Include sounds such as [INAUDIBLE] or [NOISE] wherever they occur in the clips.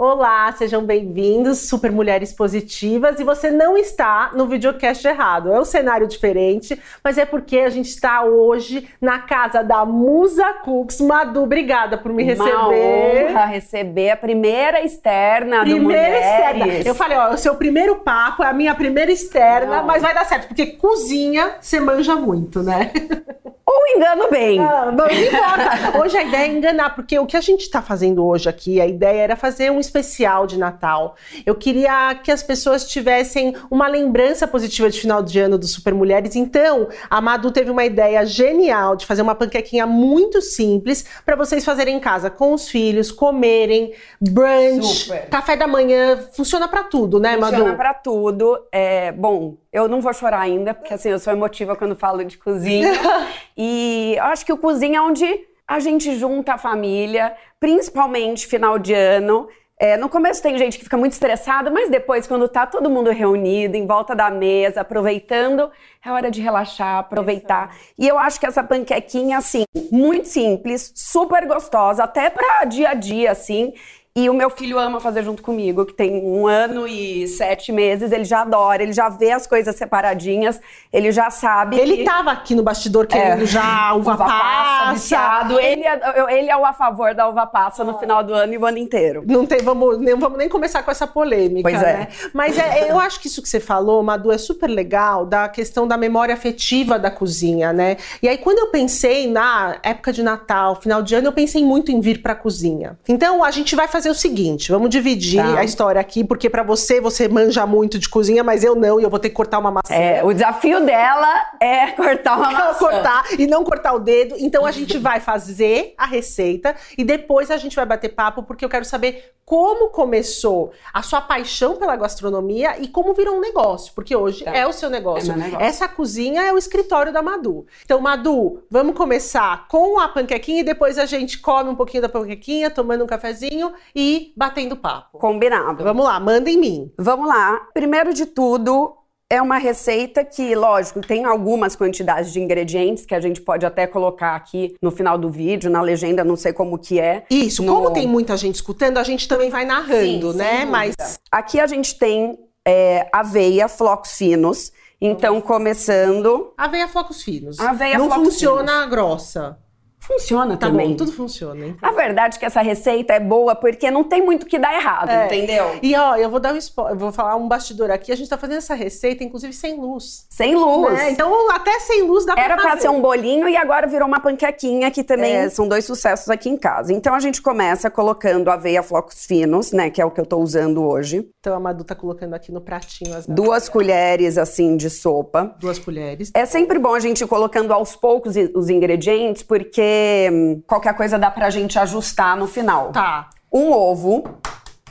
Olá, sejam bem-vindos, Super Mulheres Positivas. E você não está no videocast errado. É um cenário diferente, mas é porque a gente está hoje na casa da Musa Cooks. Madu, obrigada por me receber. Uma honra receber a primeira externa primeira externa. Eu falei, ó, o seu primeiro papo é a minha primeira externa, Não. mas vai dar certo, porque cozinha você manja muito, né? Ou engano bem. Ah, não, não importa. Hoje a ideia é enganar, porque o que a gente está fazendo hoje aqui, a ideia era fazer um especial de Natal. Eu queria que as pessoas tivessem uma lembrança positiva de final de ano do Super Mulheres. Então, a Madu teve uma ideia genial de fazer uma panquequinha muito simples para vocês fazerem em casa com os filhos, comerem, brunch, Super. café da manhã, funciona para tudo, né, Funciona Madu? pra tudo. É, bom, eu não vou chorar ainda, porque assim, eu sou emotiva quando falo de cozinha. [LAUGHS] e eu acho que o cozinha é onde a gente junta a família, principalmente final de ano. É, no começo tem gente que fica muito estressada, mas depois, quando tá todo mundo reunido, em volta da mesa, aproveitando, é hora de relaxar, aproveitar. E eu acho que essa panquequinha, assim, muito simples, super gostosa, até pra dia a dia, assim. E o meu filho ama fazer junto comigo, que tem um ano e sete meses, ele já adora, ele já vê as coisas separadinhas, ele já sabe. Ele que... tava aqui no bastidor querendo É. já [LAUGHS] uva, passa. viciado. Ele é, ele é o a favor da uva passa no final do ano e o ano inteiro. Não tem, vamos, nem, vamos nem começar com essa polêmica, Pois é. né? Mas é, eu acho que isso que você falou, Madu, é super legal da questão da memória afetiva da cozinha, né? E aí, quando eu pensei na época de Natal, final de ano, eu pensei muito em vir pra cozinha. Então, a gente vai fazer o seguinte: vamos dividir Tá. a história aqui, porque pra você, você manja muito de cozinha, mas eu não, e eu vou ter que cortar uma maçã. É, o desafio dela é cortar uma [LAUGHS] maçã. cortar e não cortar o dedo. Então a gente vai fazer a receita e depois a gente vai bater papo porque eu quero saber como começou a sua paixão pela gastronomia e como virou um negócio, porque hoje Tá. é o seu negócio. É negócio. Essa cozinha é o escritório da Madu. Então, Madu, vamos começar com a panquequinha e depois a gente come um pouquinho da panquequinha, tomando um cafezinho e batendo papo. Combinado. Vamos lá, manda em mim. Vamos lá. Primeiro de tudo, é uma receita que, lógico, tem algumas quantidades de ingredientes que a gente pode até colocar aqui no final do vídeo, na legenda, não sei como que é. Isso, No- como tem muita gente escutando, a gente também vai narrando, Sim, né? Mas Aqui a gente tem é, aveia, flocos finos. Então, começando. Aveia flocos finos. Aveia Não flocos funciona grossa. Funciona Tá também. bom, tudo funciona. hein? A verdade é que essa receita é boa porque não tem muito que dar errado, É. entendeu? E ó, eu vou dar um spoiler, vou falar um bastidor aqui. A gente tá fazendo essa receita, inclusive sem luz. Sem luz. né? Então, até sem luz dá Era pra pra fazer. ser um bolinho e agora virou uma panquequinha que também É. são dois sucessos aqui em casa. Então a gente começa colocando aveia flocos finos, né, que é o que eu tô usando hoje. Então, a Madu tá colocando aqui no pratinho as Duas colheres assim de sopa. duas colheres. É sempre bom a gente ir colocando aos poucos os ingredientes, porque qualquer coisa dá pra gente ajustar no final. Tá. Um ovo,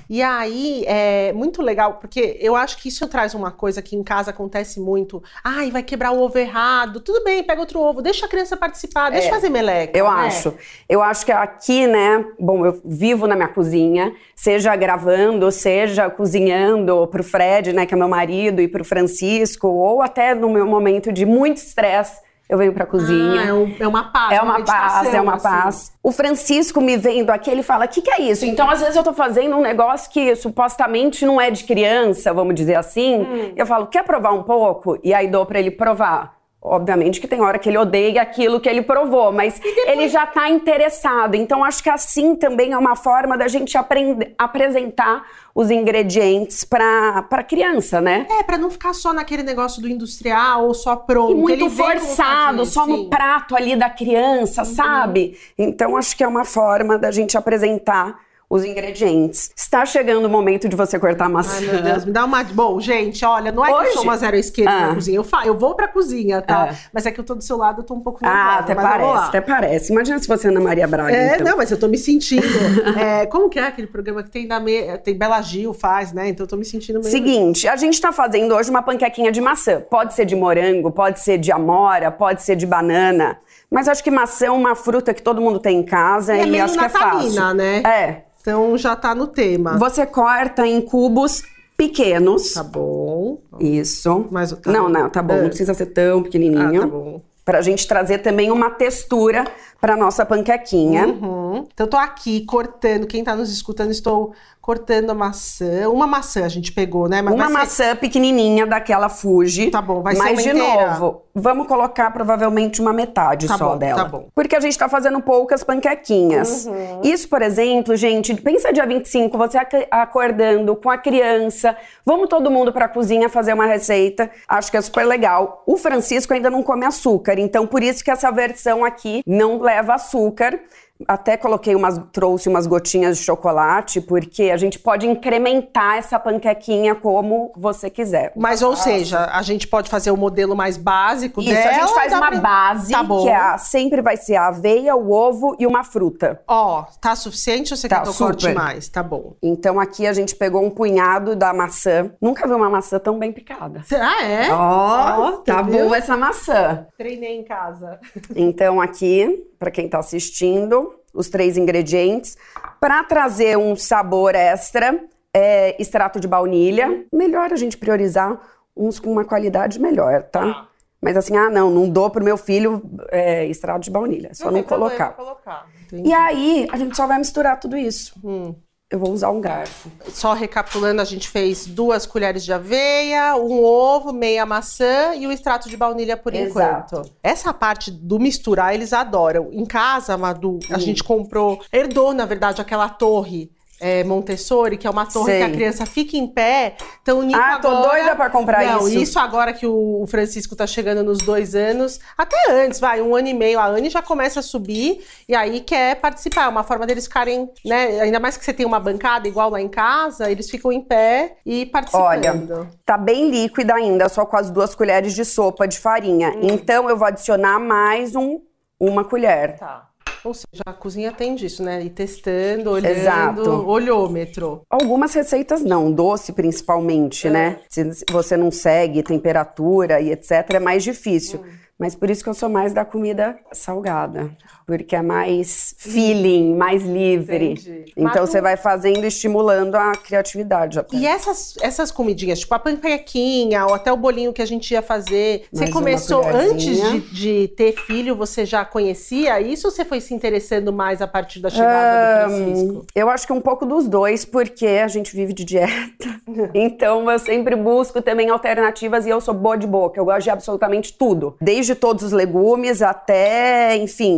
E aí, é muito legal, porque eu acho que isso traz uma coisa que em casa acontece muito. Ai, vai quebrar o ovo errado. Tudo bem, pega outro ovo. Deixa a criança participar, deixa É, fazer meleca. Eu né? acho. Eu acho que aqui, né? Bom, eu vivo na minha cozinha, seja gravando, seja cozinhando pro Fred, né, que é meu marido, e pro Francisco, ou até no meu momento de muito estresse. Eu venho pra cozinha. Ah, é, um- é uma paz. É uma meditação, paz, é uma assim. paz. O Francisco me vendo aqui, ele fala: o que, que é isso? Então, às vezes, eu tô fazendo um negócio que supostamente não é de criança, vamos dizer assim. Hum. Eu falo: quer provar um pouco? E aí dou pra ele provar. Obviamente que tem hora que ele odeia aquilo que ele provou, mas ele já tá interessado. Então, acho que assim também é uma forma da gente aprender, apresentar os ingredientes pra, pra criança, né? É, pra não ficar só naquele negócio do industrial ou só pronto. E muito Ele forçado, só sim. Uhum. no prato ali da criança, sabe? Então acho que é uma forma da gente apresentar os ingredientes. Está chegando o momento de você cortar a maçã. Ai, meu Deus, me dá uma. Bom, gente, olha, não é que eu Hoje? sou uma zero esquerda Ah. na cozinha. Eu, fa... eu vou pra cozinha, tá? Ah. Mas é que eu tô do seu lado, eu tô um pouco nervosa. Ah, até parece, até parece. Imagina se fosse Ana Maria Braga. É, então. não, mas eu tô me sentindo. [LAUGHS] é, como que é aquele programa que tem da me... tem Bela Gil faz, né? Então eu tô me sentindo meio. Seguinte, a gente tá fazendo hoje uma panquequinha de maçã. Pode ser de morango, pode ser de amora, pode ser de banana. Mas acho que maçã é uma fruta que todo mundo tem em casa E é acho que é fácil. né? É. Então já tá no tema. Você corta em cubos pequenos. Tá bom. Isso. Mas tá não, não, tá bom. Ah. Não precisa ser tão pequenininho. Ah, tá bom. Pra gente trazer também uma textura pra nossa panquequinha. Uhum. Então eu tô aqui cortando. Quem tá nos escutando, estou cortando a maçã. Uma maçã a gente pegou, né? Mas Uma ser- maçã pequenininha daquela Fuji. Tá bom, vai ser Mas, de inteira? novo, vamos colocar provavelmente uma metade Tá só bom, dela. tá bom. Porque a gente tá fazendo poucas panquequinhas. Uhum. Isso, por exemplo, gente, pensa dia 25, você ac- acordando com a criança. Vamos todo mundo pra cozinha fazer uma receita. Acho que é super legal. O Francisco ainda não come açúcar, então por isso que essa versão aqui não leva açúcar. Até coloquei umas, trouxe umas gotinhas de chocolate, porque a gente pode incrementar essa panquequinha como você quiser. Mas, ou seja, a gente pode fazer o modelo mais básico Isso, dela. a gente faz uma pra- base, Tá que é a- sempre vai ser a aveia, o ovo e uma fruta. Ó, tá suficiente ou você Tá, quer que eu corte mais? Tá bom. Então aqui a gente pegou um punhado da maçã. Nunca vi uma maçã tão bem picada. Ah, é? Ó, tá viu? boa essa maçã. Treinei em casa. Então aqui, pra quem tá assistindo, os três ingredientes Pra trazer um sabor extra, é, extrato de baunilha. Melhor a gente priorizar uns com uma qualidade melhor, tá? Mas assim, ah, não, não dou pro meu filho é, extrato de baunilha, só não, problema colocar. colocar. E aí, a gente só vai misturar tudo isso. Hum. Eu vou usar um garfo. Só recapitulando, a gente fez duas colheres de aveia, um ovo, meia maçã e o extrato de baunilha por Exato. enquanto. Essa parte do misturar, eles adoram. Em casa, Madu, a gente comprou, herdou, na verdade, aquela torre. É, Montessori, que é uma torre Sei. que a criança fica em pé. Então, o Nico Ah, tô agora... doida pra comprar Não, isso. isso agora que o o Francisco tá chegando nos dois anos, até antes, vai, um ano e meio, a Anne já começa a subir e aí quer participar. É uma forma deles ficarem, né? Ainda mais que você tem uma bancada igual lá em casa, eles ficam em pé e participando. Olha, tá bem líquida ainda, só com as duas colheres de sopa de farinha. Hum. Então eu vou adicionar mais um, uma colher. Tá. Ou seja, a cozinha tem disso, né? Ir testando, olhando, Exato. olhômetro. Algumas receitas não, doce principalmente, né? Se se você não segue temperatura e etc, é mais difícil. Mas por isso que eu sou mais da comida salgada. Porque é mais feeling, mais livre. Entendi. Então Mas você vai fazendo e estimulando a criatividade até. E essas, essas comidinhas, tipo a panquequinha ou até o bolinho que a gente ia fazer, você Mais uma começou antes de, de ter filho, você já conhecia isso ou você foi se interessando mais a partir da chegada do Francisco? Eu acho que um pouco dos dois, porque a gente vive de dieta. [LAUGHS] então eu sempre busco também alternativas e eu sou boa de boca. Eu gosto de absolutamente tudo. Desde todos os legumes até, enfim,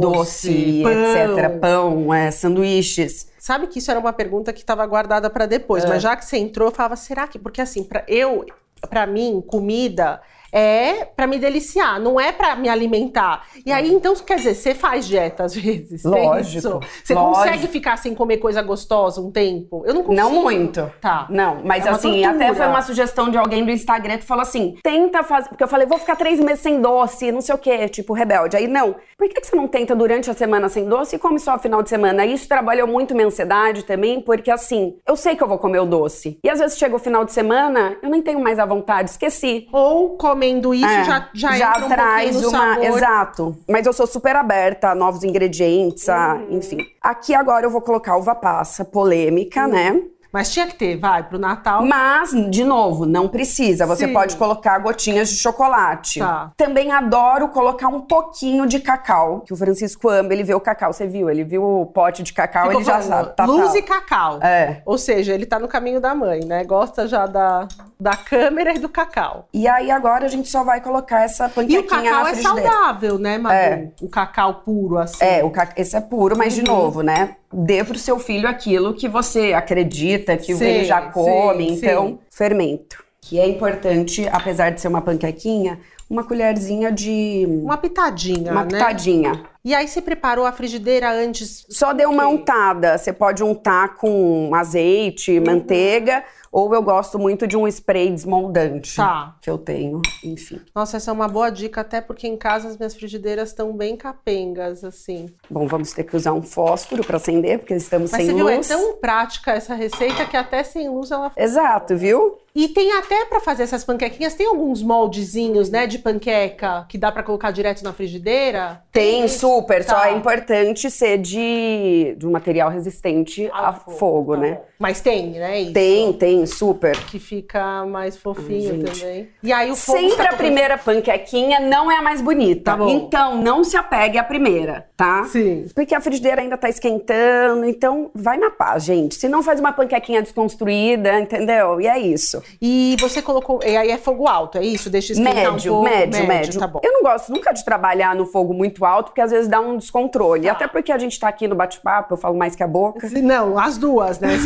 Doce, doce, pão. etc. Pão, é, sanduíches. Sabe que isso era uma pergunta que estava guardada para depois, É. mas já que você entrou, eu falava, será que? Porque assim, para eu, para mim, comida é para me deliciar, não é para me alimentar. E aí, então, quer dizer, você faz dieta às vezes? Lógico? Você lógico. consegue ficar sem comer coisa gostosa um tempo? Eu não consigo. Não muito. Tá. Não, mas É assim, tortura. até foi uma sugestão de alguém do Instagram que falou assim: tenta fazer. Porque eu falei, vou ficar três meses sem doce, não sei o quê, tipo, rebelde. Aí, não. Por que, que você não tenta durante a semana sem doce e come só no final de semana? Isso trabalhou muito minha ansiedade também, porque assim, eu sei que eu vou comer o doce. E às vezes chega o final de semana, eu nem tenho mais a vontade, esqueci. Ou comendo isso É, já, já, entra um traz no uma. sabor. Exato. Mas eu sou super aberta a novos ingredientes, a, Uhum. enfim. Aqui agora eu vou colocar uva passa polêmica, né? Mas tinha que ter, vai, pro Natal. Mas, de novo, não precisa. Você Sim. pode colocar gotinhas de chocolate. Tá. Também adoro colocar um pouquinho de cacau. Que o Francisco ama, ele vê o cacau. Você viu? Ele viu o pote de cacau, Ficou ele já sabe. Tá, Luz tá. e cacau. É. Ou seja, ele tá no caminho da mãe, né? Gosta já da, da câmera e do cacau. E aí agora a gente só vai colocar essa E panquequinha o cacau na é frigideira. saudável, né, Madu? É. O cacau puro, assim. É, o ca... esse é puro, mas de Uhum. novo, né? Dê pro seu filho aquilo que você acredita, que Sim, ele já come. sim, então, sim. fermento. Que é importante, apesar de ser uma panquequinha, uma colherzinha de. Uma pitadinha, uma né? pitadinha. E aí você preparou a frigideira antes? Só deu uma untada. Você pode untar com azeite, Uhum. manteiga, ou eu gosto muito de um spray desmoldante. Tá. Que eu tenho, enfim. Nossa, essa é uma boa dica, até porque em casa as minhas frigideiras estão bem capengas, assim. Bom, vamos ter que usar um fósforo para acender, porque estamos Mas sem você viu, é luz. tão prática essa receita que até sem luz ela Exato, viu? E tem até pra fazer essas panquequinhas, tem alguns moldezinhos, né, de panqueca que dá pra colocar direto na frigideira? Tem super, só Tá. é importante ser de, de um material resistente a fogo, tá né? Mas tem, né? Isso. Tem, tem, super. Que fica mais fofinho Ai, também. E aí o fogo Sempre tá a primeira panquequinha não é a mais bonita. Tá bom. Então, não se apegue à primeira, tá? Sim. Porque a frigideira ainda tá esquentando, então vai na paz, gente. Se não faz uma panquequinha desconstruída, entendeu? E é isso. E você colocou. E aí é fogo alto, é isso? Deixa esquentar Médio, um pouco. médio, médio. Tá bom. Eu não gosto nunca de trabalhar no fogo muito alto, porque às vezes dá um descontrole. Tá. Até porque a gente tá aqui no bate-papo, eu falo mais que a boca. Não, as duas, né?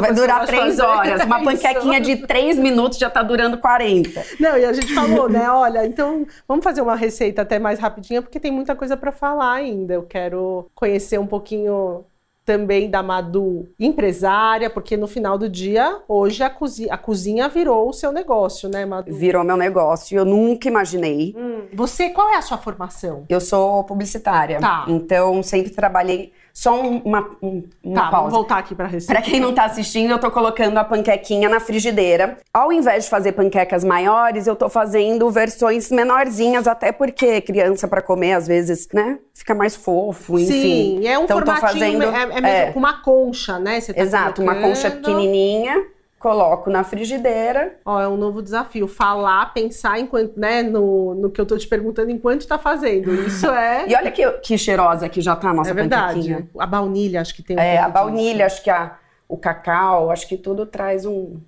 Vai durar três horas. Uma [LAUGHS] é panquequinha isso. de três minutos já tá durando 40. Não, e a gente falou, né? Olha, então vamos fazer uma receita até mais rapidinha, porque tem muita coisa pra falar ainda. Eu quero conhecer um pouquinho também da Madu empresária, porque no final do dia, hoje a, cozi a cozinha virou o seu negócio, né, Madu? Virou meu negócio. Eu nunca imaginei. Hum. Você, qual é a sua formação? Eu sou publicitária. Tá. Então, sempre trabalhei. Só um- uma, um- uma tá, vamos pausa. voltar aqui pra receita. Pra quem não tá assistindo, eu tô colocando a panquequinha na frigideira. Ao invés de fazer panquecas maiores, eu tô fazendo versões menorzinhas, até porque criança pra comer, às vezes, né? Fica mais fofo, enfim. Sim, é um então, formatinho, fazendo, é, é mesmo é. com uma concha, né? Você tá Exato, uma colocando. concha pequenininha, coloco na frigideira. Ó, é um novo desafio. Falar, pensar enquanto, né, no, no que eu tô te perguntando enquanto tá fazendo. Isso [LAUGHS] é. E olha que, que cheirosa que já tá a nossa é verdade. A baunilha, acho que tem um É, a baunilha, acho que a, o cacau, acho que tudo traz um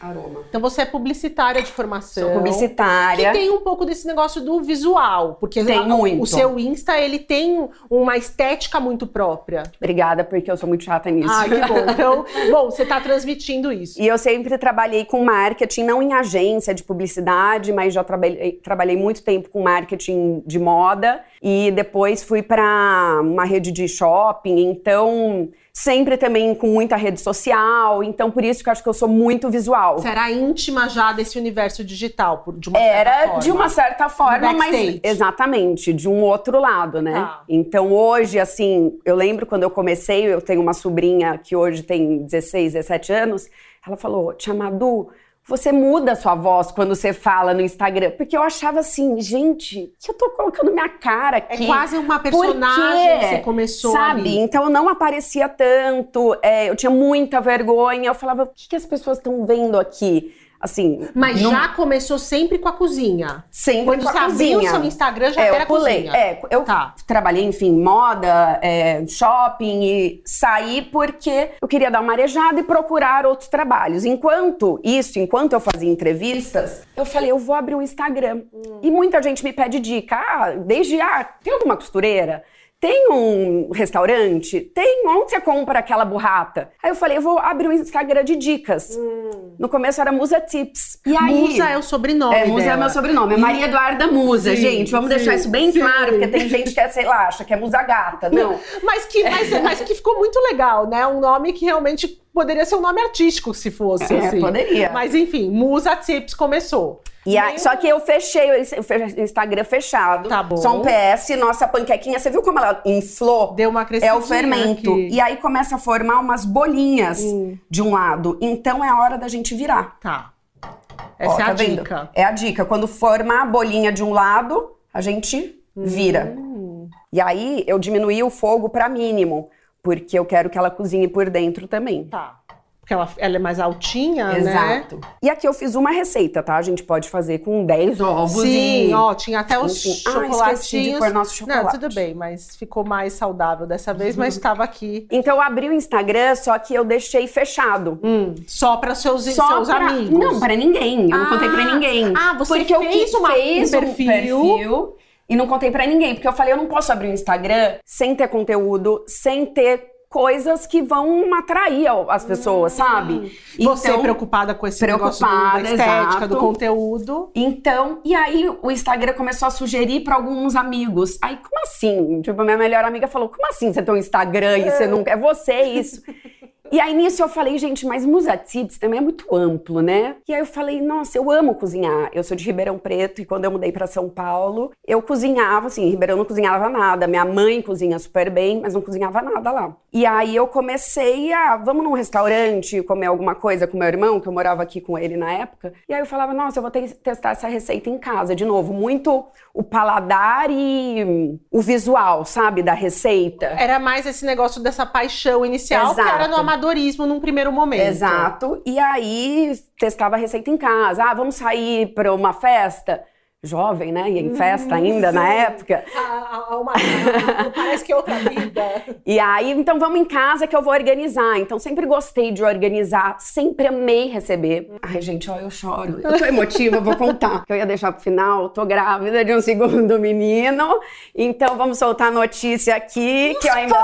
aroma. Então você é publicitária de formação. Sou publicitária. Que tem um pouco desse negócio do visual, porque Tem a- muito. o seu Insta ele tem uma estética muito própria. Obrigada, porque eu sou muito chata nisso. Ah, que bom. [LAUGHS] Então, bom, você tá transmitindo isso. E eu sempre trabalhei com marketing, não em agência de publicidade, mas já trabalhei, trabalhei muito tempo com marketing de moda. E depois fui para uma rede de shopping, então sempre também com muita rede social. Então por isso que eu acho que eu sou muito visual. Você era íntima já desse universo digital, por- de uma certa Era forma. de uma certa forma, mas exatamente, de um outro lado, né? Tá. Então hoje, assim, eu lembro quando eu comecei, eu tenho uma sobrinha que hoje tem 16, 17 anos, ela falou: Tia Madu, você muda a sua voz quando você fala no Instagram. Porque eu achava assim, gente, que eu tô colocando minha cara É aqui. quase uma personagem que você começou Sabe? ali. Então eu não aparecia tanto, é, eu tinha muita vergonha. Eu falava, o que, que as pessoas estão vendo aqui? Assim, Mas não- já começou sempre com a cozinha. Sempre Quando com a você abriu o cozinha. seu Instagram, já é, era eu pulei. cozinha. É, eu Tá. trabalhei, enfim, moda, é, shopping e saí porque eu queria dar uma arejada e procurar outros trabalhos. Enquanto isso, enquanto eu fazia entrevistas, eu falei, eu vou abrir um Instagram. Hum. E muita gente me pede dica. Ah, desde, ah, tem alguma costureira? Tem um restaurante? Tem onde você compra aquela burrata? Aí eu falei, eu vou abrir um Instagram de dicas. No começo era Musa Tips. E aí, Hum. Musa é o sobrenome é, Musa é dela. meu sobrenome. É Maria Eduarda Musa, Sim, gente. Vamos sim, deixar isso bem sim. claro, porque tem gente que é, sei lá, acha que é Musa Gata. Não. [LAUGHS] Mas que, mas, mas que ficou muito legal, né? Um nome que realmente poderia ser um nome artístico se fosse. É, assim. poderia. Mas enfim, Musa Tips começou. E aí, só que eu fechei o Insta- o Instagram fechado. Tá bom. Só um PS, nossa panquequinha. Você viu como ela inflou? Deu uma É crescidinha o fermento. aqui. E aí começa a formar umas bolinhas Hum. de um lado. Então é a hora da gente virar. Tá. Essa Ó, é a tá vendo? dica. É a dica. Quando formar a bolinha de um lado, a gente vira. Hum. E aí eu diminuí o fogo para mínimo, porque eu quero que ela cozinhe por dentro também. Tá. Porque ela, ela é mais altinha, né? Exato. E aqui eu fiz uma receita, tá? A gente pode fazer com 10 ovos Sim, e... ó, tinha até os Enfim. Ah, esqueci de chocolatinhos. pôr nosso chocolate. Não, tudo bem, mas ficou mais saudável dessa vez, Uhum. mas [LAUGHS] estava aqui. Então eu abri o Instagram, só que eu deixei fechado. Hum, só para seus, Só seus pra- amigos. Não, pra ninguém. Eu não Ah, contei pra ninguém. ah, você porque eu fez quis- uma- fez um perfil. perfil e não contei pra ninguém. Porque eu falei, eu não posso abrir um Instagram sem ter conteúdo, sem ter coisas que vão atrair as pessoas, sabe? Você Então- preocupada com esse negócio do- Preocupada, da estética, exato. do conteúdo. Então, e aí o Instagram começou a sugerir pra alguns amigos. Aí, como assim? Tipo, a minha melhor amiga falou: como assim você tem um Instagram e você não. É você isso. [LAUGHS] E aí nisso eu falei, gente, mas Musa Tips também é muito amplo, né? E aí eu falei, nossa, eu amo cozinhar. Eu sou de Ribeirão Preto e quando eu mudei pra São Paulo, eu cozinhava, assim, em Ribeirão não cozinhava nada. Minha mãe cozinha super bem, mas não cozinhava nada lá. E aí eu comecei a, vamos num restaurante comer alguma coisa com meu irmão, que eu morava aqui com ele na época. E aí eu falava, nossa, eu vou ter que testar essa receita em casa. De novo, muito o paladar e o visual, sabe, da receita. Era mais esse negócio dessa paixão inicial, que Exato. era no amadorismo num primeiro momento. Exato. E aí testava a receita em casa. Ah, vamos sair para uma festa? Jovem, né? E em festa ainda na época. Ah, ah, uma- parece que é outra vida. E aí, então vamos em casa que eu vou organizar. Então sempre gostei de organizar, sempre amei receber. Ai, gente, ó, eu choro. Eu tô emotiva, vou contar. Que eu ia deixar pro final, tô grávida de um segundo menino. Então vamos soltar a notícia aqui. Que eu ainda...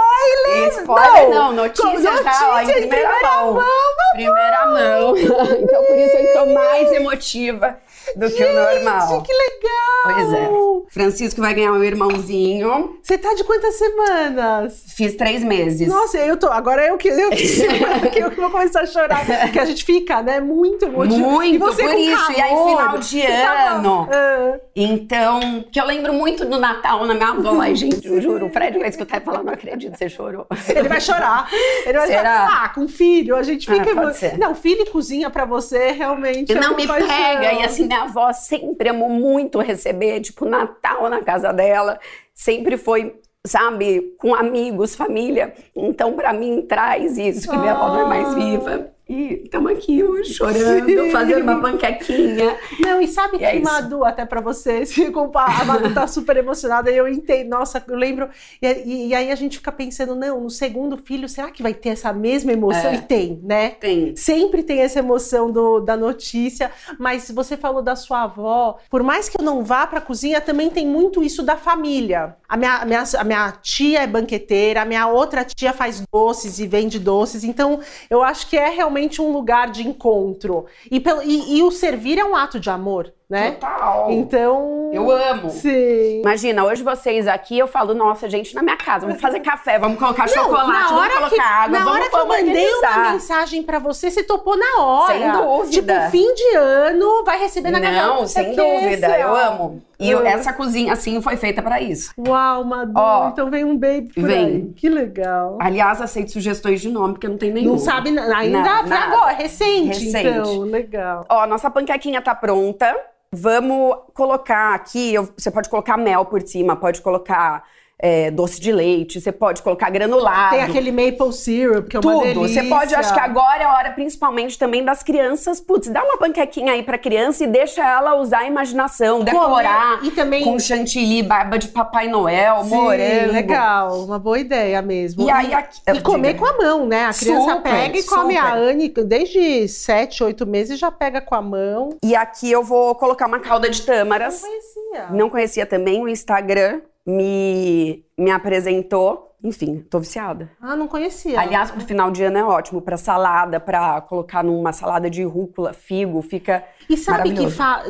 Spoiler! Não! Não, notícia, Notícia já, ó, em primeira, primeira mão. mão, primeira mão. [LAUGHS] então por isso eu tô mais emotiva do que o normal. Gente, que legal! Pois é. Francisco vai ganhar um irmãozinho. Você tá de quantas semanas? Fiz três meses. Nossa, eu tô. Agora eu que eu, que [LAUGHS] eu que vou começar a chorar. Porque a gente fica, né? Muito emotivo. Muito, e você por isso. E aí, calor, final de você tava- ano. Ah. Então, que eu lembro muito do Natal na minha avó. Ai, gente, eu juro. O Fred vai escutar e falar, não acredito, você chorou. Ele vai chorar. Ele vai Será? chorar. Ah, com filho, a gente Ah, fica. pode ser. Não, filho e cozinha pra você realmente. é Não uma me pega. E assim, minha avó sempre amou muito receber, tipo, Natal na casa dela. Sempre foi, sabe, com amigos, família. Então, pra mim, traz isso, que minha avó não é mais viva. E estamos aqui hoje chorando, Sim. fazendo uma [LAUGHS] panquequinha. Não, e sabe E que, é. Madu, até pra você, se [LAUGHS] comparar, a Madu tá super emocionada e eu entendo. Nossa, eu lembro. E, e- e aí a gente fica pensando, não, no segundo filho, será que vai ter essa mesma emoção? É. E tem, né? Tem. Sempre tem essa emoção do- da notícia, mas você falou da sua avó. Por mais que eu não vá pra cozinha, também tem muito isso da família. A minha, a minha, a minha tia é banqueteira, a minha outra tia faz doces e vende doces. Então, eu acho que é realmente um lugar de encontro. E, e- e o servir é um ato de amor, né? Total. Então. Eu amo. Sim. Imagina, hoje vocês aqui, eu falo, nossa, gente, na minha casa, vamos fazer café, vamos colocar Não, chocolate, na vamos colocar que, água, na vamos, hora que eu mandei uma mensagem pra você, você topou na hora. Sem dúvida. Tipo, fim de ano, vai receber na casa Não, sem dúvida, assim, eu amo. E Ah. essa cozinha, assim, foi feita pra isso. Uau, Madu, Ó, então vem um baby por vem. aí. Que legal. Aliás, aceito sugestões de nome, porque não tem nenhum. Não sabe na- ainda, nada. agora, recente, Recente. então, legal. Ó, nossa panquequinha tá pronta. Vamos colocar aqui, você pode colocar mel por cima, pode colocar é, doce de leite, você pode colocar granulado. Tem aquele maple syrup, que é uma Tudo. delícia. Você pode, acho que agora é a hora, principalmente também das crianças. Putz, dá uma panquequinha aí pra criança e deixa ela usar a imaginação, decorar. E também- Com chantilly, barba de Papai Noel, Sim, morango. legal, uma boa ideia mesmo. E aí aqui- e comer com a mão, né? A criança Super, pega e come. super. A Anne, desde 7, 8 meses, já pega com a mão. E aqui eu vou colocar uma calda de tâmaras. conhecia. Não conhecia também, o Instagram me, me apresentou. Enfim, tô viciada. Ah, não conhecia. Aliás, pro final de ano é ótimo, pra salada, pra colocar numa salada de rúcula, figo, fica E sabe que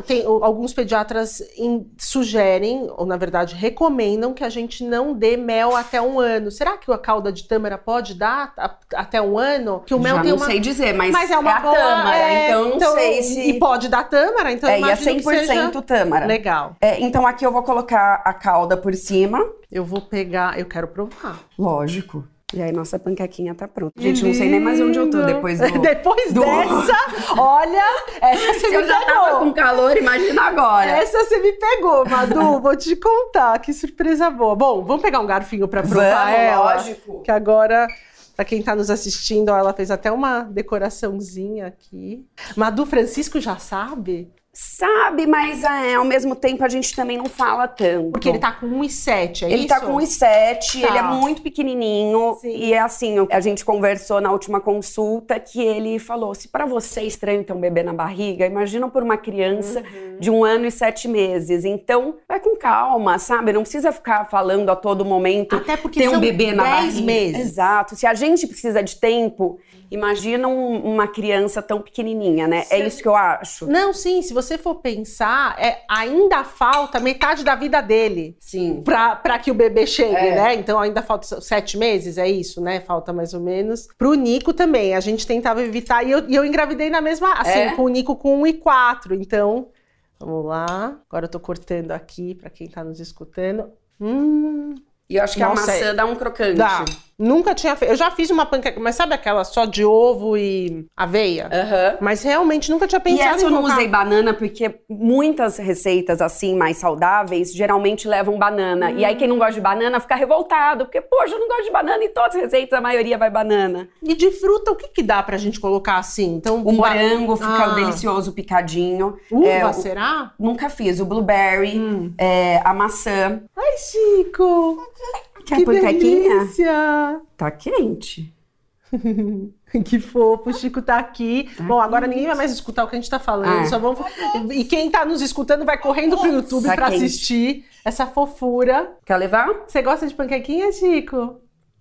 tem, alguns pediatras em- sugerem, ou na verdade recomendam, que a gente não dê mel até um ano. Será que a calda de tâmara pode dar a- até um ano? Que o mel Já tem não uma. sei dizer, mas, Mas é uma a boa, tâmara, é, então não sei se... E pode dar tâmara, então é, e é imagino que 100% seja... tâmara. Legal. É, então aqui eu vou colocar a calda por cima. Eu vou pegar, eu quero provar. Lógico. E aí nossa panquequinha tá pronta. Gente, não sei nem mais onde eu tô depois do... [LAUGHS] Depois do- dessa, [LAUGHS] olha, essa você me já tava pegou. com calor, imagina agora. Essa você me pegou, Madu. [LAUGHS] Vou te contar. Que surpresa boa. Bom, vamos pegar um garfinho pra provar Vamos, ela. lógico. Que agora Pra quem tá nos assistindo, ó, ela fez até uma decoraçãozinha aqui. Madu Francisco já sabe? Sabe, mas é, ao mesmo tempo a gente também não fala tanto. Porque ele tá com 1,7, é Ele isso? tá com 1,7, Tá. ele é muito pequenininho. Sim. E é assim, a gente conversou na última consulta que ele falou: se pra você é estranho ter um bebê na barriga, imagina por uma criança Uhum. de um ano e sete meses. Então, vai com calma, sabe? Não precisa ficar falando a todo momento. Até porque ter um bebê na 10 barriga. meses. Exato. Se a gente precisa de tempo, imagina um- uma criança tão pequenininha, né? É isso que eu acho. Não, sim, se você for pensar, é, ainda falta metade da vida dele. Sim. Pra, pra que o bebê chegue, É. né? Então ainda falta sete meses, é isso, né? Falta mais ou menos. Pro Nico também, a gente tentava evitar. E eu, e eu engravidei na mesma, assim, É? com o Nico com 1 e 4. Então, vamos lá. Agora eu tô cortando aqui pra quem tá nos escutando. Hum, E eu acho que Nossa, a maçã é- dá um crocante. dá. Nunca tinha feito. Eu já fiz uma panqueca, mas sabe aquela só de ovo e aveia? Aham. Mas realmente nunca tinha E pensado essa em eu não colocar- usei banana porque muitas receitas assim mais saudáveis geralmente levam banana. E aí quem não gosta de banana fica revoltado, porque poxa, eu não gosto de banana e todas as receitas a maioria vai banana. E de fruta, o que que dá pra gente colocar assim? Então, O morango fica Ah. delicioso picadinho. Uva, É, o- será? Nunca fiz o blueberry, Hum. é, a maçã. Ai, Chico! Quer que delícia! Tá quente. [LAUGHS] Que fofo, o Chico tá aqui. Bom, agora ninguém vai mais escutar o que a gente tá falando. Ah. Só vamos... E quem tá nos escutando vai correndo pro YouTube Tá pra quente. assistir essa fofura. Quer levar? Você gosta de panquequinha, Chico?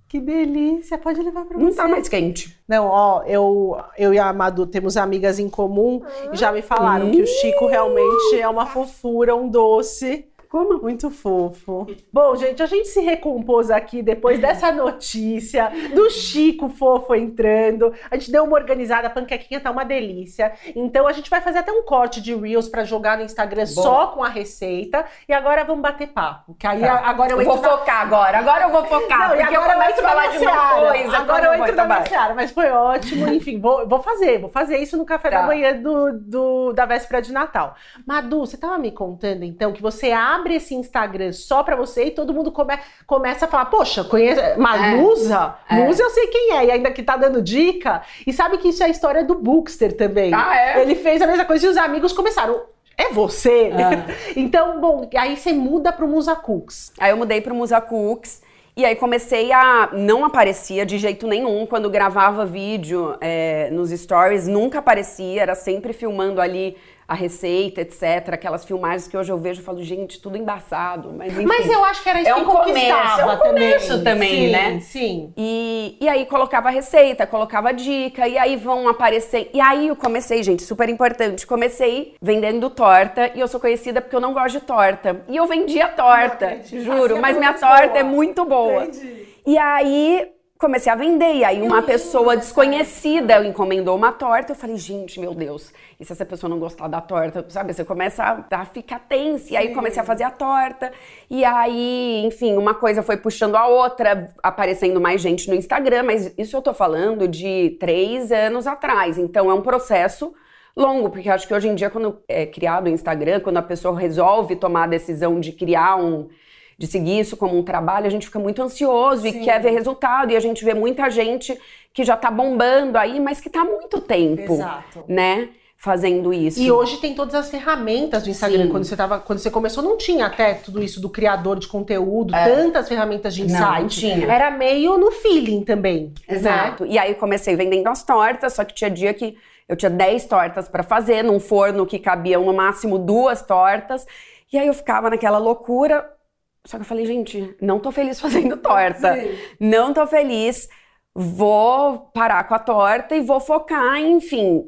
Que delícia! Pode levar pra Não você. tá mais quente. Não, ó, eu, eu e a Madu temos amigas em comum e já me falaram que o Chico realmente é uma fofura, um doce. Como? Muito fofo. Bom, gente, a gente se recompôs aqui depois dessa notícia do Chico fofo entrando. A gente deu uma organizada, a panquequinha tá uma delícia. Então a gente vai fazer até um corte de Reels pra jogar no Instagram Bom. só com a receita. E agora vamos bater papo. Que aí a- agora eu, Eu vou na- focar agora. Agora eu vou focar. não, porque agora eu começo a falar de uma coisa. Agora eu entro na minha seara, mas foi ótimo. [LAUGHS] Enfim, vou, vou fazer. Vou fazer isso no café Tá. da manhã do, do- da véspera de Natal. Madu, você tava me contando, então, que você abre esse Instagram só pra você e todo mundo come- começa a falar, poxa, conhece... Mas É. Musa? É. Musa eu sei quem é. E ainda que tá dando dica. E sabe que isso é a história do Bookster também. Ah, é? Ele fez a mesma coisa e os amigos começaram... É você? Ah. [LAUGHS] então, bom, aí você muda pro Musa Cooks. Aí eu mudei pro Musa Cooks. E aí comecei a. Não aparecia de jeito nenhum. Quando gravava vídeo é, nos stories, nunca aparecia. Era sempre filmando ali a receita, etc. Aquelas filmagens que hoje eu vejo e falo, gente, tudo embaçado. Mas, enfim. Mas eu acho que era isso É que um começo, conquistava é um começo também, sim, né? Sim. E, e aí colocava receita, colocava dica, e aí vão aparecer. E aí eu comecei, gente, super importante. Comecei vendendo torta e eu sou conhecida porque eu não gosto de torta. E eu vendia torta, juro, Assim é mas minha torta boa. é muito boa. Entendi. E aí comecei a vender. E aí uma pessoa desconhecida encomendou uma torta. Eu falei, gente, meu Deus, e se essa pessoa não gostar da torta? Sabe, você começa a, ficar tensa. E aí comecei a fazer a torta. E aí, enfim, uma coisa foi puxando a outra, aparecendo mais gente no Instagram. Mas isso eu tô falando de três anos atrás. Então é um processo longo, porque acho que hoje em dia, quando é criado o Instagram, quando a pessoa resolve tomar a decisão de criar um. De seguir isso como um trabalho, a gente fica muito ansioso e quer ver resultado. E a gente vê muita gente que já tá bombando aí, mas que tá há muito tempo, Exato. né? Fazendo isso. E hoje tem todas as ferramentas do Instagram. Sim. Quando você, tava, quando você começou, não tinha até tudo isso do criador de conteúdo, tantas ferramentas de É. Não, insight. tinha. Era meio no feeling também. né? Exato. E aí comecei vendendo as tortas, só que tinha dia que eu tinha 10 tortas pra fazer, num forno que cabiam no máximo duas tortas. E aí eu ficava naquela loucura. Só que eu falei, gente, não tô feliz [LAUGHS] fazendo torta. Não tô feliz. Vou parar com a torta e vou focar, enfim,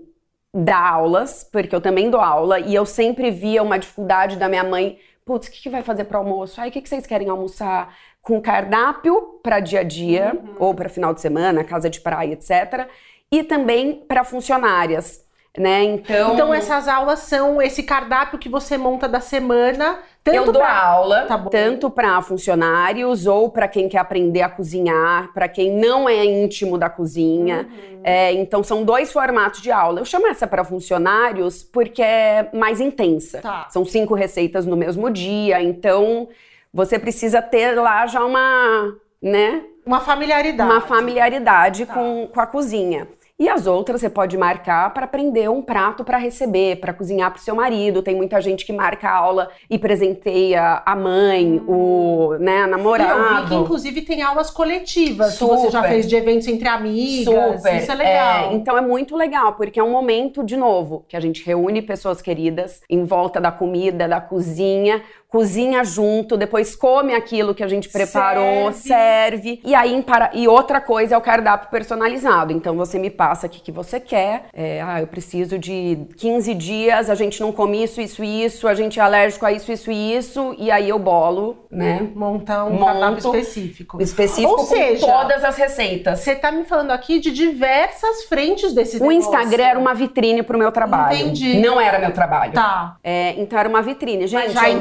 dar aulas, porque eu também dou aula, e eu sempre via uma dificuldade da minha mãe. Putz, o que, que vai fazer para almoço? Aí, o que, que vocês querem almoçar? Com cardápio para dia a dia, ou para final de semana, casa de praia, etc. E também para funcionárias, né? Então, Então essas aulas são esse cardápio que você monta da semana. Tanto eu dou pra- aula Tá tanto para funcionários ou para quem quer aprender a cozinhar, para quem não é íntimo da cozinha. Uhum. É, então são dois formatos de aula. Eu chamo essa para funcionários porque é mais intensa. Tá. São cinco receitas no mesmo dia, então você precisa ter lá já uma, né? Uma familiaridade. uma familiaridade com, com a cozinha. E as outras você pode marcar para aprender um prato para receber, para cozinhar para o seu marido. Tem muita gente que marca aula e presenteia a mãe, o né, a E eu vi namorado. que, inclusive, tem aulas coletivas que você já Super. fez de eventos entre amigas. Super. Isso é legal. É, então é muito legal, porque é um momento, de novo, que a gente reúne pessoas queridas em volta da comida, da cozinha, cozinha junto, depois come aquilo que a gente preparou, Serve. serve. E aí, para- e outra coisa é o cardápio personalizado. Então você me passa o que, você quer. É, ah, eu preciso de 15 dias, a gente não come isso, isso e isso, a gente é alérgico a isso, isso e isso, e aí eu bolo, né? Montar um Monto cardápio específico. Específico Ou com seja, todas as receitas. Você tá me falando aqui de diversas frentes desse O negócio. Instagram era uma vitrine pro meu trabalho. Entendi. Não era meu trabalho. Tá. É, então era uma vitrine. Gente, já eu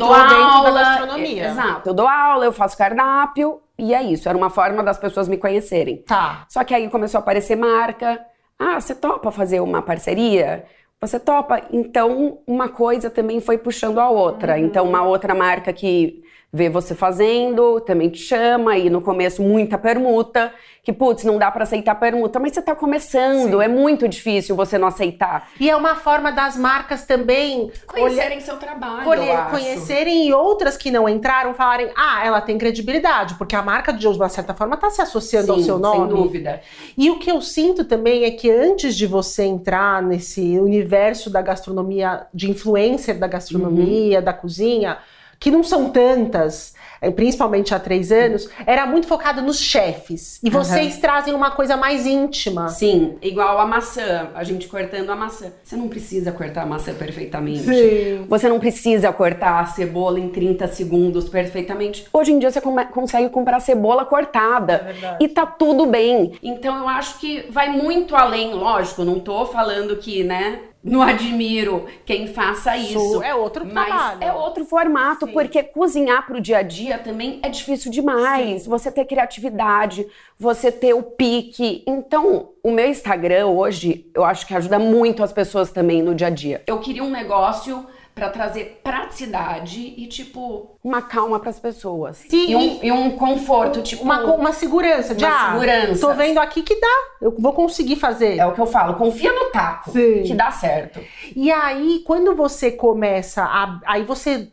dentro da aula. gastronomia. é, Exato. Eu dou aula, eu faço cardápio. E é isso. Era uma forma das pessoas me conhecerem. Tá. Só que aí começou a aparecer marca. Ah, você topa fazer uma parceria? Você topa? Então, uma coisa também foi puxando a outra. Uhum. Então, uma outra marca que vê você fazendo, também te chama, e no começo muita permuta, que putz, não dá pra aceitar permuta, mas você tá começando, é muito difícil você não aceitar. E é uma forma das marcas também olhar- seu trabalho, Conhe- conhecerem e outras que não entraram falarem, ah, ela tem credibilidade, porque a marca de uma certa forma está se associando ao Sim, seu nome. sem dúvida. E o que eu sinto também é que antes de você entrar nesse universo da gastronomia, de influencer da gastronomia, Uhum. da cozinha, que não são tantas, eh, principalmente há três anos, era muito focado nos chefes. E vocês trazem uma coisa mais íntima. Sim, igual a maçã, a gente cortando a maçã. Você não precisa cortar a maçã perfeitamente. Sim. Você não precisa cortar a cebola em 30 segundos perfeitamente. Hoje em dia você consegue comprar cebola cortada. e tá tudo bem. Então eu acho que vai muito além, lógico, não tô falando que, né? Não admiro quem faça isso. é outro mas trabalho. é outro formato, porque cozinhar pro dia a dia também é difícil demais. Você ter criatividade, você ter o pique. Então, o meu Instagram hoje, eu acho que ajuda muito as pessoas também no dia a dia. Eu queria um negócio pra trazer praticidade e, tipo, uma calma pras pessoas. Sim, E um, e um conforto, tipo. Uma, uma segurança, de, Uma ah, segurança. tô vendo aqui que dá, eu vou conseguir fazer. É o que eu falo, confia no taco, Sim. que dá certo. E aí, quando você começa a. Aí você,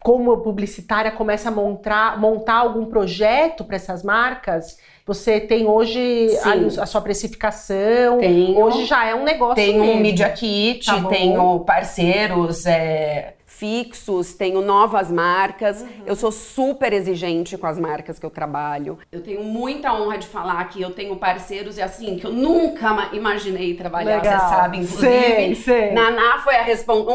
como publicitária, começa a montar, montar algum projeto para essas marcas. Você tem hoje a, a sua precificação. Tenho. Hoje já é um negócio. Tenho um. Media Kit, Tá tenho parceiros é, fixos, tenho novas marcas. Uhum. Eu sou super exigente com as marcas que eu trabalho. Eu tenho muita honra de falar que eu tenho parceiros e assim, que eu nunca ma- imaginei trabalhar, Legal. você sabe, inclusive. Sei, sei. Naná foi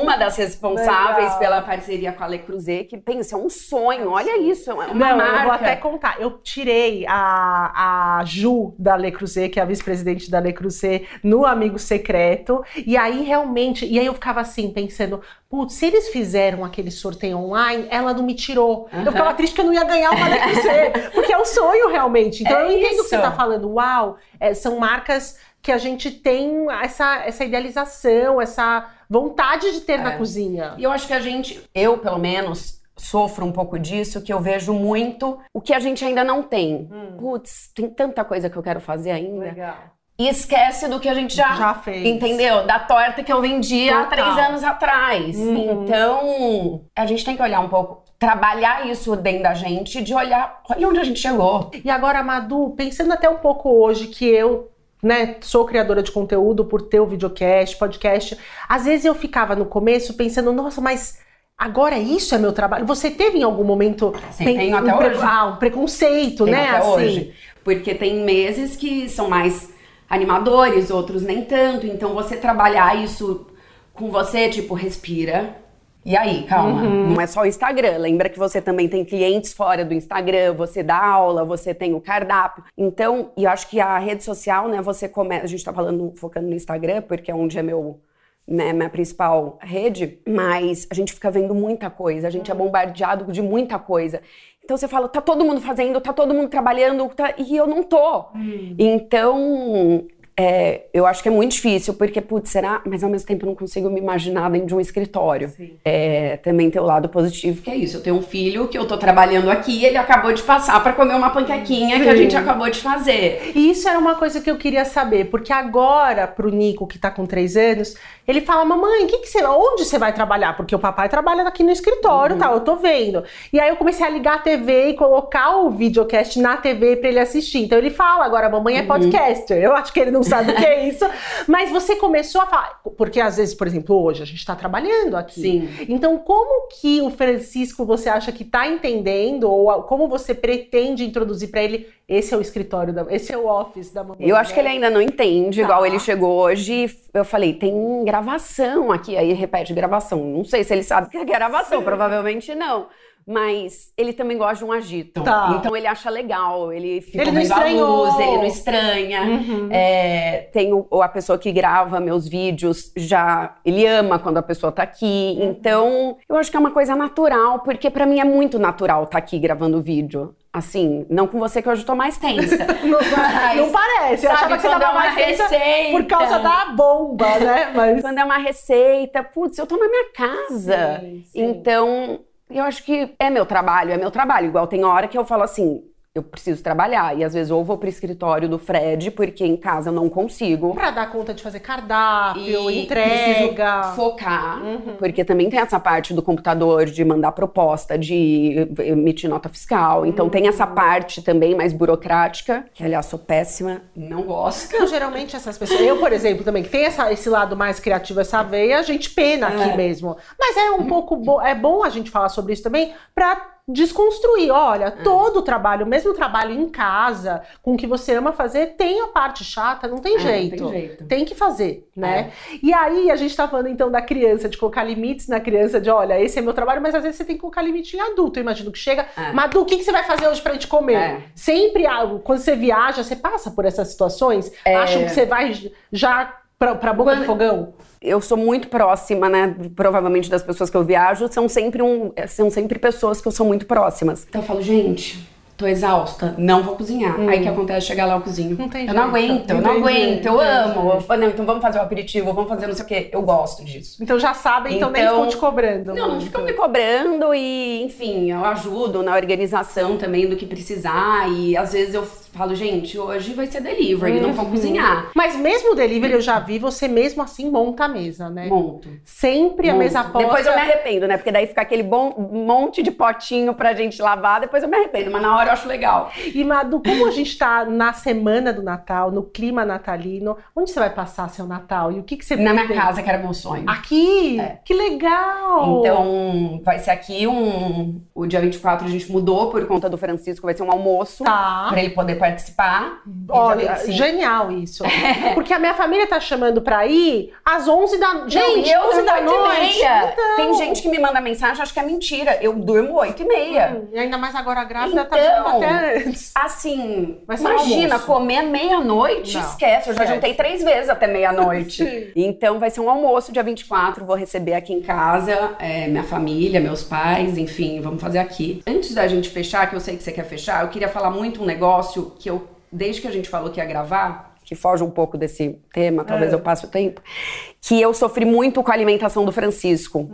uma das responsáveis Legal. pela parceria com a Le Creuset, que pensa, é um sonho, olha isso, é uma Não, marca. eu vou até contar. Eu tirei a, a Ju da Le Creuset, que é a vice-presidente da Le Creuset, no Amigo Secreto. E aí, realmente, e aí eu ficava assim, pensando, putz, se eles fizeram aquele sorteio online, ela não me tirou. Eu Aham. ficava triste que eu não ia ganhar uma [LAUGHS] Creuset, porque é um sonho realmente. Então É eu entendo o que isso. você tá falando. Uau, é, são marcas que a gente tem essa, essa idealização, essa vontade de ter na É. cozinha. E eu acho que a gente, eu pelo menos, sofro um pouco disso, que eu vejo muito o que a gente ainda não tem. Hum. Putz, tem tanta coisa que eu quero fazer ainda. Legal. E esquece do que a gente já, Já fez. Entendeu? Da torta que eu vendi há Total. três anos atrás. Uhum. Então, a gente tem que olhar um pouco, trabalhar isso dentro da gente, de olhar, olha onde a gente chegou. E agora, Madu, pensando até um pouco hoje que eu, né, sou criadora de conteúdo por ter o videocast, podcast, às vezes eu ficava no começo pensando, nossa, mas agora isso é meu trabalho. Você teve em algum momento Sim, tem- tenho até um hoje. Ah, um preconceito, Tem né? até assim. hoje. Porque tem meses que são mais animadores, outros nem tanto. Então você trabalhar isso com você, tipo, respira. E aí, calma. Uhum. Não é só o Instagram. Lembra que você também tem clientes fora do Instagram, você dá aula, você tem o cardápio. Então, e eu acho que a rede social, né, você começa. A gente tá falando, focando no Instagram, porque é onde é meu. Né, minha principal rede, mas a gente fica vendo muita coisa, a gente é bombardeado de muita coisa. Então você fala, tá todo mundo fazendo, tá todo mundo trabalhando, tá- e eu não tô. Então, é, eu acho que é muito difícil, porque, putz, será? Mas ao mesmo tempo eu não consigo me imaginar dentro de um escritório. É, também tem o lado positivo, que é isso. Eu tenho um filho que eu tô trabalhando aqui, ele acabou de passar para comer uma panquequinha que a gente acabou de fazer. E isso era uma coisa que eu queria saber, porque agora, pro Nico, que tá com três anos, ele fala: Mamãe, que que você, onde você vai trabalhar? Porque o papai trabalha aqui no escritório, tá? Eu tô vendo. E aí eu comecei a ligar a TV e colocar o videocast na TV pra ele assistir. Então ele fala agora: Mamãe é podcaster. Eu acho que ele não sabe o que é isso. Mas você começou a falar. Porque às vezes, por exemplo, hoje a gente tá trabalhando aqui. Sim. Então, como que o Francisco você acha que tá entendendo, ou como você pretende introduzir pra ele? Esse é o escritório da. Esse é o office da mamãe. Eu acho né? que ele ainda não entende, Tá. igual ele chegou hoje. Eu falei, tem gravação aqui. Aí repete gravação. Não sei se ele sabe que é gravação, provavelmente não. Mas ele também gosta de um agito. Tá. Então ele acha legal, ele fica Ele não vendo a estranhou. luz, ele não estranha. Uhum. É, tem o- a pessoa que grava meus vídeos, já ele ama quando a pessoa tá aqui. Uhum. Então, eu acho que é uma coisa natural, porque pra mim é muito natural estar aqui gravando vídeo. Assim, não com você que hoje eu tô mais tensa. [LAUGHS] Não, Mas, não parece. Eu sabe, achava que você tava é mais tensa receita. por causa da bomba, né? Mas. Quando é uma receita, putz, eu tô na minha casa. Sim, sim. Então, eu acho que é meu trabalho, é meu trabalho. Igual tem hora que eu falo assim, eu preciso trabalhar. E às vezes ou vou pro escritório do Fred, porque em casa eu não consigo. Pra dar conta de fazer cardápio, E entrega. focar, Uhum. porque também tem essa parte do computador de mandar proposta, de emitir nota fiscal. Então tem essa Uhum. parte também mais burocrática, que aliás sou péssima, não gosto. Não, geralmente essas pessoas. Eu, por exemplo, também, que tem essa- esse lado mais criativo, essa veia, a gente pena aqui É. mesmo. Mas é um pouco bo é bom a gente falar sobre isso também pra desconstruir. Olha, É. todo o trabalho, mesmo o trabalho em casa, com o que você ama fazer, tem a parte chata, não tem É, jeito. tem jeito. É. Tem que fazer, né? E aí a gente tá falando então da criança, de colocar limites na criança, de olha, esse é meu trabalho, mas às vezes você tem que colocar limite em adulto. Eu imagino que chega, É. Madu, o que, que você vai fazer hoje pra gente comer? É. Sempre algo, quando você viaja, você passa por essas situações? É. Acham que você vai já pra, pra boca do Quando- fogão? eu sou muito próxima, né? Provavelmente das pessoas que eu viajo, são sempre um, são sempre pessoas que eu sou muito próximas. Então eu falo, gente, tô exausta, não vou cozinhar. Aí o que acontece? Chegar lá eu cozinho. Hum. Não tem eu não jeito. aguento, eu não aguento, eu entendi. amo. Eu falo, não, então vamos fazer o aperitivo, vamos fazer não sei o quê. Eu gosto disso. Então já sabem, então, nem Então- ficam te cobrando. Não, não muito. ficam me cobrando e, enfim, eu ajudo na organização também do que precisar. E às vezes eu falo, gente, hoje vai ser delivery, não vou Uhum. cozinhar. Mas mesmo o delivery, eu já vi você mesmo assim monta a mesa, né? Monto. Sempre a Monto. mesa posta. Depois eu me arrependo, né? Porque daí fica aquele bom monte de potinho pra gente lavar, depois eu me arrependo, mas na hora eu acho legal. E Madu, como a gente tá na semana do Natal, no clima natalino, onde você vai passar seu Natal? E o que, que você Na minha casa, que era meu sonho. Aqui? Que legal! Então, vai ser aqui um. O dia 24 a gente mudou por conta do Francisco, vai ser um almoço Tá. pra ele poder participar. Olha, 25 genial isso. [LAUGHS] Porque a minha família tá chamando pra ir às 11 da noite. Gente, Não, e eu 11 da noite. Então. Tem gente que me manda mensagem, acho que é mentira. Eu durmo 8 e meia. Hum, E ainda mais agora grávida, tá Então, dormindo até antes. Assim, um imagina, almoço. comer meia-noite, esquece. Eu já esquece. jantei três vezes até meia-noite. [LAUGHS] Então vai ser um almoço dia 24, vou receber aqui em casa é, minha família, meus pais, enfim, vamos fazer aqui. Antes da gente fechar, que eu sei que você quer fechar, eu queria falar muito um negócio que eu, desde que a gente falou que ia gravar, que foge um pouco desse tema, talvez É. eu passe o tempo, que eu sofri muito com a alimentação do Francisco.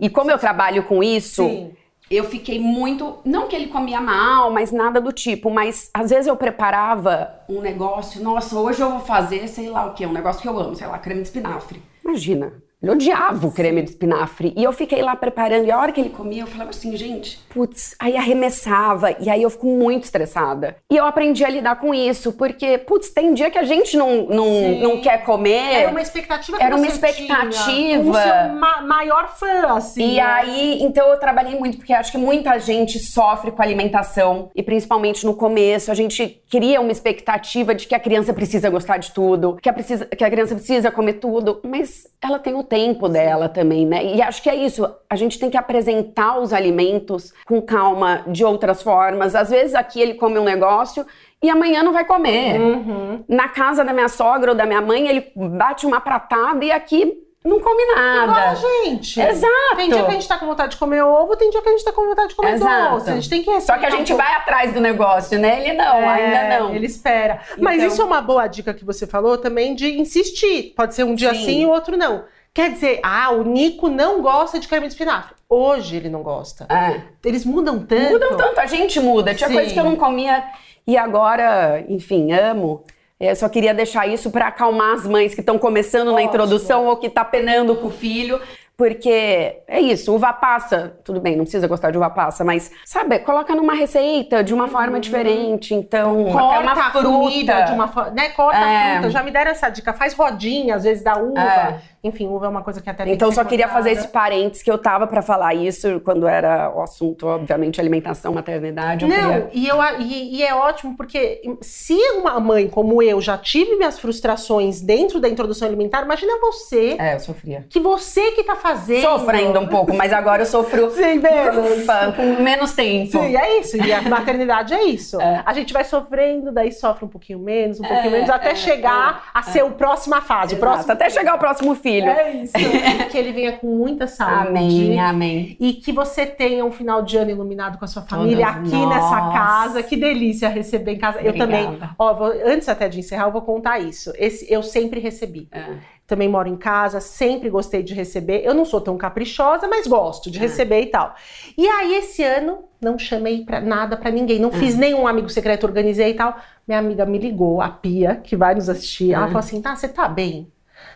e como eu trabalho com isso, Hum. Sim. eu fiquei muito. Não que ele comia mal, mas nada do tipo. Mas às vezes eu preparava um negócio. Nossa, hoje eu vou fazer, sei lá o quê, um negócio que eu amo, sei lá, creme de espinafre. Imagina. Ele odiava o creme de espinafre. E eu fiquei lá preparando. E a hora que ele comia, eu falava assim, gente, putz, aí arremessava. E aí eu fico muito estressada. E eu aprendi a lidar com isso, porque, putz, tem dia que a gente não, não, Sim. não quer comer. Era uma expectativa que Era uma expectativa. Tinha, como seu ma- maior fã, assim. E né? aí, então eu trabalhei muito, porque acho que muita gente sofre com alimentação, e principalmente no começo, a gente cria uma expectativa de que a criança precisa gostar de tudo, que a, precisa, que a criança precisa comer tudo, mas ela tem o tempo dela também, né? E acho que é isso, a gente tem que apresentar os alimentos com calma, de outras formas. Às vezes aqui ele come um negócio e amanhã não vai comer. Uhum. Na casa da minha sogra ou da minha mãe, ele bate uma pratada e aqui não come nada. Igual a gente. Exato. Tem dia que a gente tá com vontade de comer ovo, tem dia que a gente tá com vontade de comer Exato. doce. A gente tem que Só que a um gente vai atrás do negócio, né? Ele não, É, ainda não. Ele espera. Mas Então- isso é uma boa dica que você falou também de insistir. Pode ser um dia Sim. sim e o outro não. Quer dizer, ah, o Nico não gosta de creme de espinafre. Hoje ele não gosta. É. Eles mudam tanto. Mudam tanto, a gente muda. Tinha Sim. coisa que eu não comia e agora, enfim, amo. Eu só queria deixar isso pra acalmar as mães que estão começando na Ótimo. introdução ou que tá penando com o filho. Porque é isso, uva passa, tudo bem, não precisa gostar de uva passa, mas, sabe, coloca numa receita de uma forma diferente. Então, Corta uma a fruta. de uma forma. Né? Corta É. a fruta. Já me deram essa dica. Faz rodinha, às vezes, da uva. É. Enfim, uva é uma coisa que até Então, que só queria fazer esse parênteses que eu tava pra falar isso quando era o assunto, obviamente, alimentação, maternidade. Não, queria... e, eu, e, e é ótimo porque se uma mãe como eu já tive minhas frustrações dentro da introdução alimentar, imagina você, É, eu sofria. que você que tá fazendo. Sofro ainda um pouco, mas agora eu sofro [LAUGHS] Sim, menos. com menos tempo. Sim, é isso. E a maternidade é isso. A gente vai sofrendo, daí sofre um pouquinho menos, um pouquinho É, menos, até é, chegar a ser o próxima fase. Exato, próximo... Até chegar o próximo filho. É isso. [LAUGHS] que ele venha com muita saúde. Amém, amém. E que você tenha um final de ano iluminado com a sua família Todas aqui nós. nessa casa. Que delícia receber em casa. Eu também. Obrigada. Ó, vou- antes até de encerrar, eu vou contar isso. Esse, eu sempre recebi. É. Também moro em casa, sempre gostei de receber. Eu não sou tão caprichosa, mas gosto É. de receber e tal. E aí, esse ano, não chamei pra nada pra ninguém. Não É. fiz nenhum amigo secreto, organizei e tal. Minha amiga me ligou, a Pia, que vai nos assistir. É. Ela falou assim: tá, você tá bem?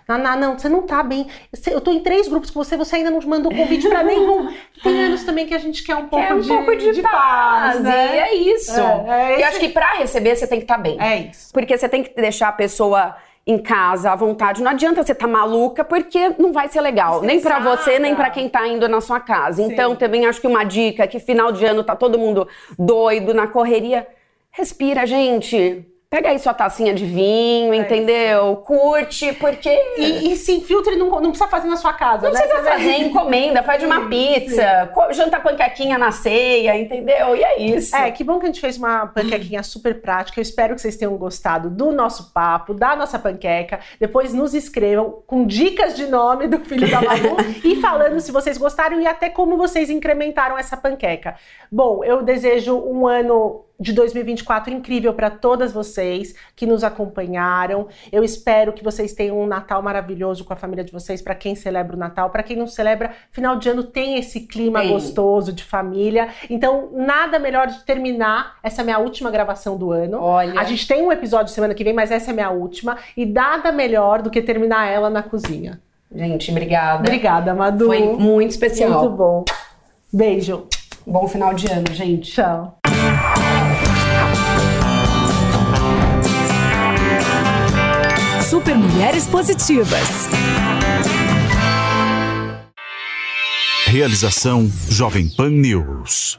Não, não, você não tá bem. Eu tô em três grupos com você, você ainda não mandou convite pra nenhum. [LAUGHS] Tem anos também que a gente quer um pouco, É um de, pouco de, paz, né? e é isso. É, é E acho que pra receber você tem que estar bem. É isso. Porque você tem que deixar a pessoa em casa, à vontade. Não adianta você estar maluca, porque não vai ser legal. Nem pra você, nem pra quem tá indo na sua casa. Então, também acho que uma dica é que final de ano tá todo mundo doido, na correria. Respira, gente. Pega aí sua tacinha de vinho, entendeu? Curte, porque... E, e se infiltre, não, não precisa fazer na sua casa, Não né? precisa fazer encomenda, pede uma pizza, janta panquequinha na ceia, entendeu? E é isso. É, que bom que a gente fez uma panquequinha super prática. Eu espero que vocês tenham gostado do nosso papo, da nossa panqueca. Depois nos escrevam com dicas de nome do filho da Malu [LAUGHS] e falando se vocês gostaram e até como vocês incrementaram essa panqueca. Bom, eu desejo um ano de 2024 incrível para todas vocês que nos acompanharam. Eu espero que vocês tenham um Natal maravilhoso com a família de vocês, para quem celebra o Natal, para quem não celebra, final de ano tem esse clima gostoso de família. Então, nada melhor de terminar essa minha última gravação do ano. Olha. A gente tem um episódio semana que vem, mas essa é a minha última e nada melhor do que terminar ela na cozinha. Gente, obrigada. Obrigada, Madu. Foi muito especial. Muito bom. Beijo. Bom final de ano, gente. Tchau. Mulheres Positivas. Realização Jovem Pan News.